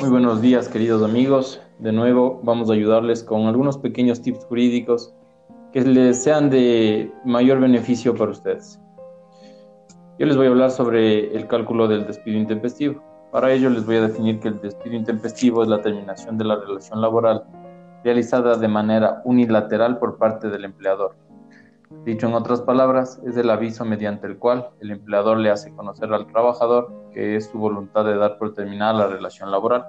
Muy buenos días, queridos amigos. De nuevo, vamos a ayudarles con algunos pequeños tips jurídicos que les sean de mayor beneficio para ustedes. Yo les voy a hablar sobre el cálculo del despido intempestivo. Para ello, les voy a definir que el despido intempestivo es la terminación de la relación laboral realizada de manera unilateral por parte del empleador. Dicho en otras palabras, es el aviso mediante el cual el empleador le hace conocer al trabajador que es su voluntad de dar por terminada la relación laboral.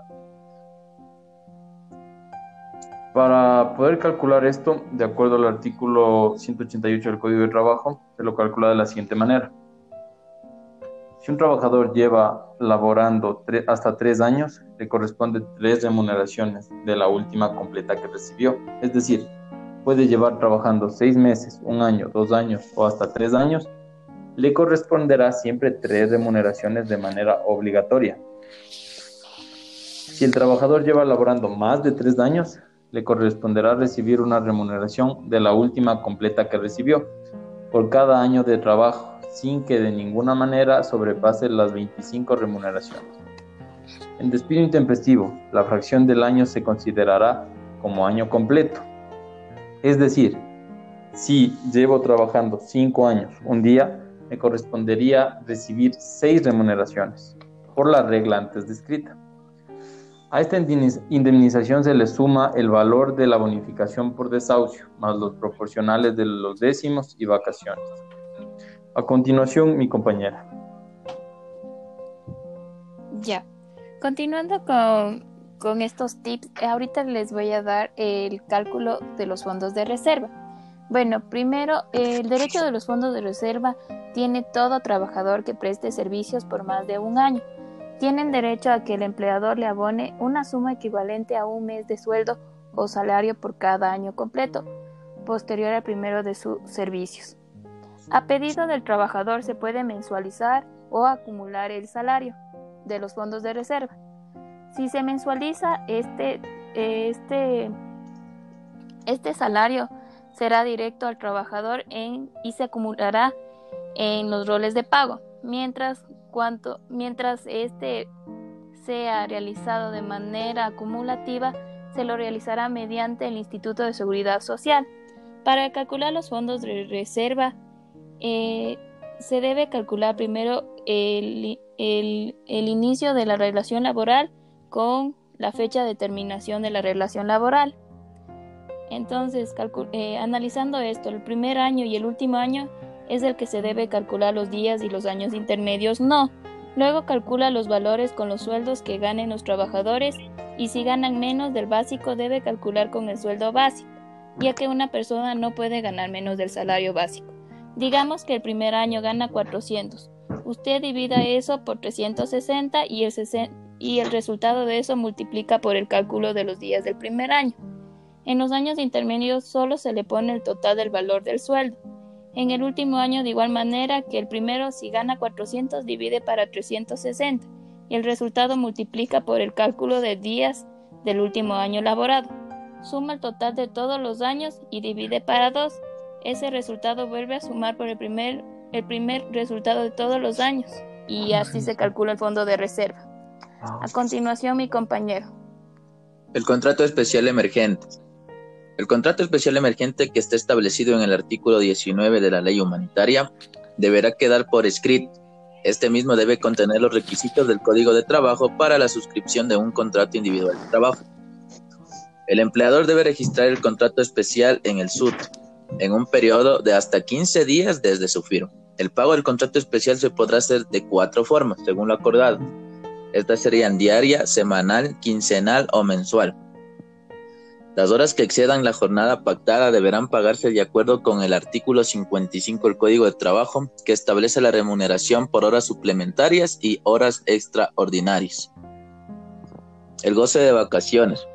Para poder calcular esto, de acuerdo al artículo 188 del Código de Trabajo, se lo calcula de la siguiente manera. Si un trabajador lleva laborando hasta tres años, le corresponde tres remuneraciones de la última completa que recibió. Es decir, puede llevar trabajando seis meses, un año, dos años o hasta tres años, le corresponderá siempre tres remuneraciones de manera obligatoria. Si el trabajador lleva laborando más de tres años, le corresponderá recibir una remuneración de la última completa que recibió por cada año de trabajo sin que de ninguna manera sobrepase las 25 remuneraciones. En despido intempestivo, la fracción del año se considerará como año completo. Es decir, si llevo trabajando 5 años un día, me correspondería recibir 6 remuneraciones, por la regla antes descrita. A esta indemnización se le suma el valor de la bonificación por desahucio, más los proporcionales de los décimos y vacaciones. A continuación, mi compañera. Ya, continuando con, con estos tips, ahorita les voy a dar el cálculo de los fondos de reserva. Bueno, primero, el derecho de los fondos de reserva tiene todo trabajador que preste servicios por más de un año. Tienen derecho a que el empleador le abone una suma equivalente a un mes de sueldo o salario por cada año completo, posterior al primero de sus servicios. A pedido del trabajador se puede mensualizar o acumular el salario de los fondos de reserva. Si se mensualiza este, este, este salario será directo al trabajador en, y se acumulará en los roles de pago, mientras, cuanto, mientras este sea realizado de manera acumulativa, se lo realizará mediante el Instituto de Seguridad Social. Para calcular los fondos de reserva eh, se debe calcular primero el, inicio de la relación laboral con la fecha de terminación de la relación laboral. Entonces, eh, analizando esto, el primer año y el último año es el que se debe calcular los días y los años intermedios no. Luego calcula los valores con los sueldos que ganen los trabajadores y si ganan menos del básico debe calcular con el sueldo básico, ya que una persona no puede ganar menos del salario básico. Digamos que el primer año gana 400. Usted divida eso por 360 y y el resultado de eso multiplica por el cálculo de los días del primer año. En los años intermedios solo se le pone el total del valor del sueldo. En el último año de igual manera que el primero si gana 400 divide para 360 y el resultado multiplica por el cálculo de días del último año laborado. Suma el total de todos los años y divide para 2 ese resultado vuelve a sumar por el primer, el primer resultado de todos los años y así se calcula el fondo de reserva. A continuación, mi compañero. El contrato especial emergente. El contrato especial emergente que está establecido en el artículo 19 de la ley humanitaria deberá quedar por escrito. Este mismo debe contener los requisitos del Código de Trabajo para la suscripción de un contrato individual de trabajo. El empleador debe registrar el contrato especial en el SUT, en un periodo de hasta 15 días desde su firma. El pago del contrato especial se podrá hacer de cuatro formas, según lo acordado. Estas serían diaria, semanal, quincenal o mensual. Las horas que excedan la jornada pactada deberán pagarse de acuerdo con el artículo 55 del Código de Trabajo, que establece la remuneración por horas suplementarias y horas extraordinarias. El goce de vacaciones.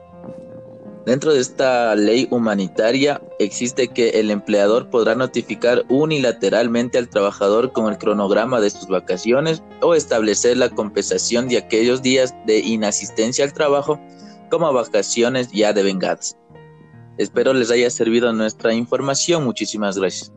Dentro de esta ley humanitaria existe que el empleador podrá notificar unilateralmente al trabajador con el cronograma de sus vacaciones o establecer la compensación de aquellos días de inasistencia al trabajo como vacaciones ya devengadas. Espero les haya servido nuestra información. Muchísimas gracias.